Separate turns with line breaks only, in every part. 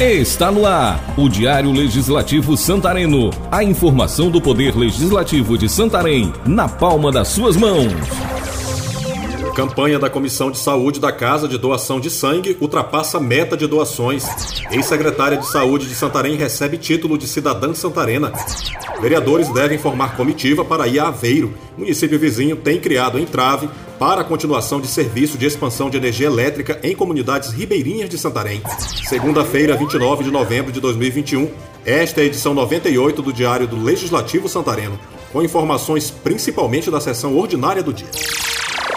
Está no ar o Diário Legislativo Santareno. A informação do Poder Legislativo de Santarém na palma das suas mãos.
Campanha da Comissão de Saúde da Casa de Doação de Sangue ultrapassa meta de doações. Ex-secretária de Saúde de Santarém recebe título de cidadã santarena. Vereadores devem formar comitiva para ir a Aveiro. Município vizinho tem criado entrave para a continuação de serviço de expansão de energia elétrica em comunidades ribeirinhas de Santarém. Segunda-feira, 29 de novembro de 2021, esta é a edição 98 do Diário do Legislativo Santareno, com informações principalmente da sessão ordinária do dia.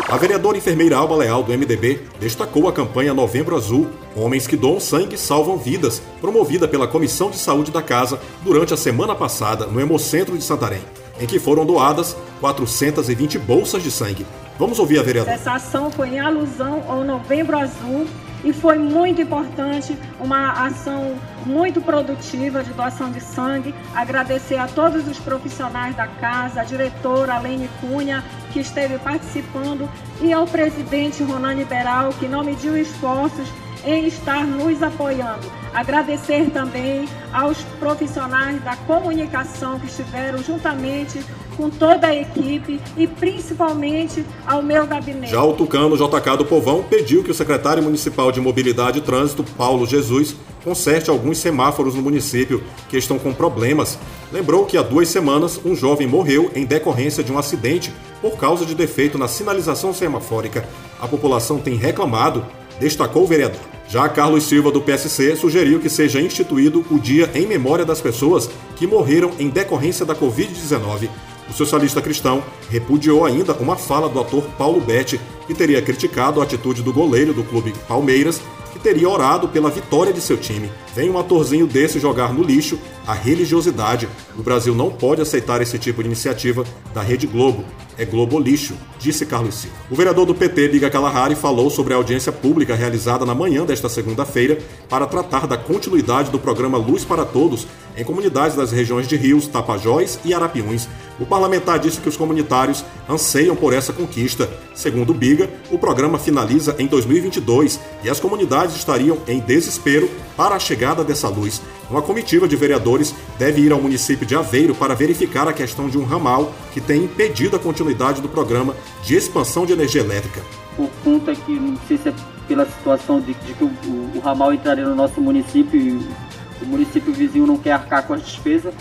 A vereadora enfermeira Alba Leal, do MDB, destacou a campanha Novembro Azul Homens que doam sangue salvam vidas, promovida pela Comissão de Saúde da Casa durante a semana passada no Hemocentro de Santarém, em que foram doadas 420 bolsas de sangue. Vamos ouvir a vereadora.
Essa ação foi em alusão ao Novembro Azul e foi muito importante, uma ação muito produtiva de doação de sangue. Agradecer a todos os profissionais da casa, a diretora Alene Cunha, que esteve participando, e ao presidente Ronani Beral, que não mediu esforços em estar nos apoiando. Agradecer também aos profissionais da comunicação que estiveram juntamente com toda a equipe e principalmente ao meu gabinete.
Já o Tucano JK do Povão pediu que o secretário municipal de Mobilidade e Trânsito, Paulo Jesus, conserte alguns semáforos no município que estão com problemas. Lembrou que há duas semanas um jovem morreu em decorrência de um acidente por causa de defeito na sinalização semafórica. A população tem reclamado, destacou o vereador. Já Carlos Silva, do PSC, sugeriu que seja instituído o dia em memória das pessoas que morreram em decorrência da Covid-19. O socialista cristão repudiou ainda uma fala do ator Paulo Betti, que teria criticado a atitude do goleiro do clube Palmeiras, que teria orado pela vitória de seu time. Vem um atorzinho desse jogar no lixo a religiosidade. O Brasil não pode aceitar esse tipo de iniciativa da Rede Globo. É Globo lixo, disse Carlos Silva. O vereador do PT, Biga Kalahari, falou sobre a audiência pública realizada na manhã desta segunda-feira para tratar da continuidade do programa Luz para Todos em comunidades das regiões de Rios, Tapajós e Arapiuns. O parlamentar disse que os comunitários anseiam por essa conquista. Segundo Biga, o programa finaliza em 2022 e as comunidades estariam em desespero para a chegada dessa luz. Uma comitiva de vereadores deve ir ao município de Aveiro para verificar a questão de um ramal que tem impedido a continuidade do programa de expansão de energia elétrica.
Por conta que, não sei se é pela situação de, de que o, o, o, ramal entraria no nosso município e o município vizinho não quer arcar com as despesas.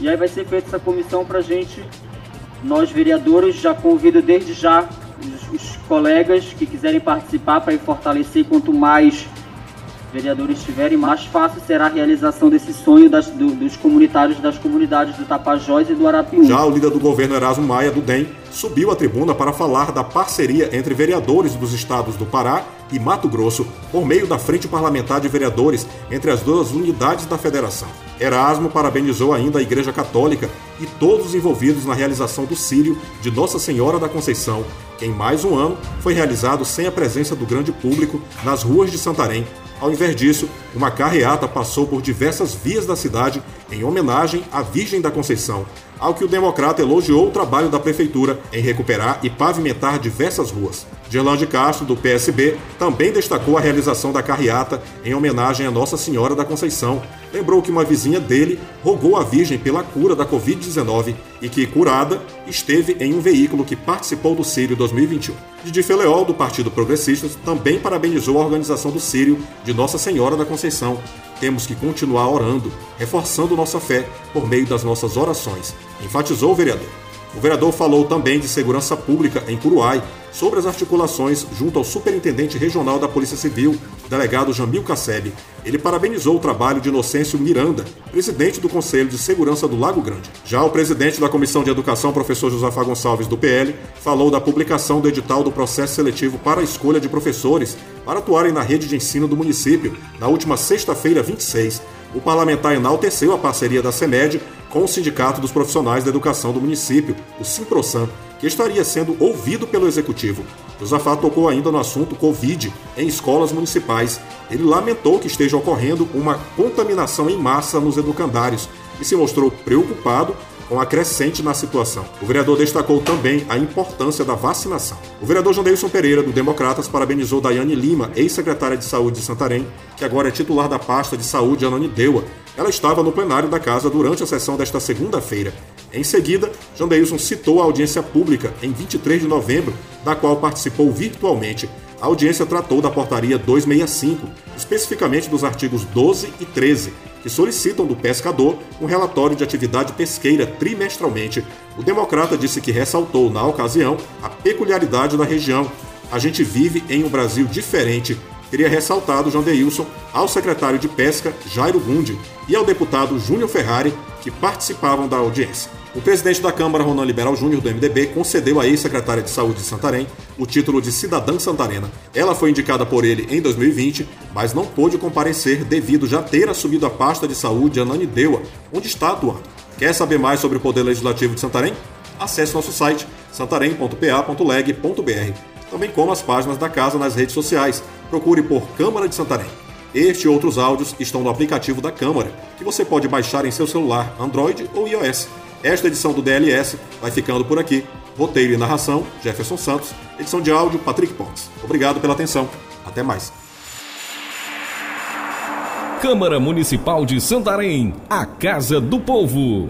E aí vai ser feita essa comissão para a gente, nós vereadores, já convido desde já os, os colegas que quiserem participar para fortalecer quanto mais vereadores tiverem, mais fácil será a realização desse sonho das, do, dos comunitários das comunidades do Tapajós e do Arapiú.
Já o líder do governo Erasmo Maia, do DEM, subiu à tribuna para falar da parceria entre vereadores dos estados do Pará e Mato Grosso por meio da Frente Parlamentar de Vereadores entre as duas unidades da federação. Erasmo parabenizou ainda a Igreja Católica e todos os envolvidos na realização do Sírio de Nossa Senhora da Conceição, que em mais um ano foi realizado sem a presença do grande público nas ruas de Santarém, ao invés disso, uma carreata passou por diversas vias da cidade em homenagem à Virgem da Conceição, ao que o democrata elogiou o trabalho da prefeitura em recuperar e pavimentar diversas ruas. Gerlande Castro, do PSB, também destacou a realização da carreata em homenagem a Nossa Senhora da Conceição. Lembrou que uma vizinha dele rogou à Virgem pela cura da Covid-19 e que, curada, esteve em um veículo que participou do Sírio 2021. Didi Feleol, do Partido Progressista, também parabenizou a organização do Sírio de Nossa Senhora da Conceição. Temos que continuar orando, reforçando nossa fé por meio das nossas orações, enfatizou o vereador. O vereador falou também de segurança pública em Curuai, sobre as articulações junto ao superintendente regional da Polícia Civil, delegado Jamil Casseb. Ele parabenizou o trabalho de Inocêncio Miranda, presidente do Conselho de Segurança do Lago Grande. Já o presidente da Comissão de Educação, professor Josafá Gonçalves, do PL, falou da publicação do edital do processo seletivo para a escolha de professores para atuarem na rede de ensino do município, na última sexta-feira, 26. O parlamentar enalteceu a parceria da CEMED com o Sindicato dos Profissionais da Educação do município, o Simprosan, que estaria sendo ouvido pelo executivo. Josafá tocou ainda no assunto Covid em escolas municipais. Ele lamentou que esteja ocorrendo uma contaminação em massa nos educandários e se mostrou preocupado com a crescente na situação. O vereador destacou também a importância da vacinação. O vereador Jandeilson Pereira, do Democratas, parabenizou Daiane Lima, ex-secretária de Saúde de Santarém, que agora é titular da pasta de saúde Ananindeua. Ela estava no plenário da casa durante a sessão desta segunda-feira. Em seguida, Jandeilson citou a audiência pública em 23 de novembro, da qual participou virtualmente a audiência tratou da Portaria 265, especificamente dos artigos 12 e 13, que solicitam do pescador um relatório de atividade pesqueira trimestralmente. O democrata disse que ressaltou, na ocasião, a peculiaridade da região. A gente vive em um Brasil diferente, teria ressaltado João Deilson ao secretário de Pesca, Jairo Gundi, e ao deputado Júnior Ferrari, que participavam da audiência. O presidente da Câmara, Ronan Liberal Júnior, do MDB, concedeu à ex-secretária de Saúde de Santarém o título de cidadã santarena. Ela foi indicada por ele em 2020, mas não pôde comparecer devido já ter assumido a pasta de saúde Ananindeua, onde está atuando. Quer saber mais sobre o Poder Legislativo de Santarém? Acesse nosso site santarém.pa.leg.br, também como as páginas da casa nas redes sociais. Procure por Câmara de Santarém. Este e outros áudios estão no aplicativo da Câmara, que você pode baixar em seu celular Android ou iOS. Esta edição do DLS vai ficando por aqui. Roteiro e narração, Jefferson Santos. Edição de áudio, Patrick Pontes. Obrigado pela atenção. Até mais.
Câmara Municipal de Santarém, a Casa do Povo.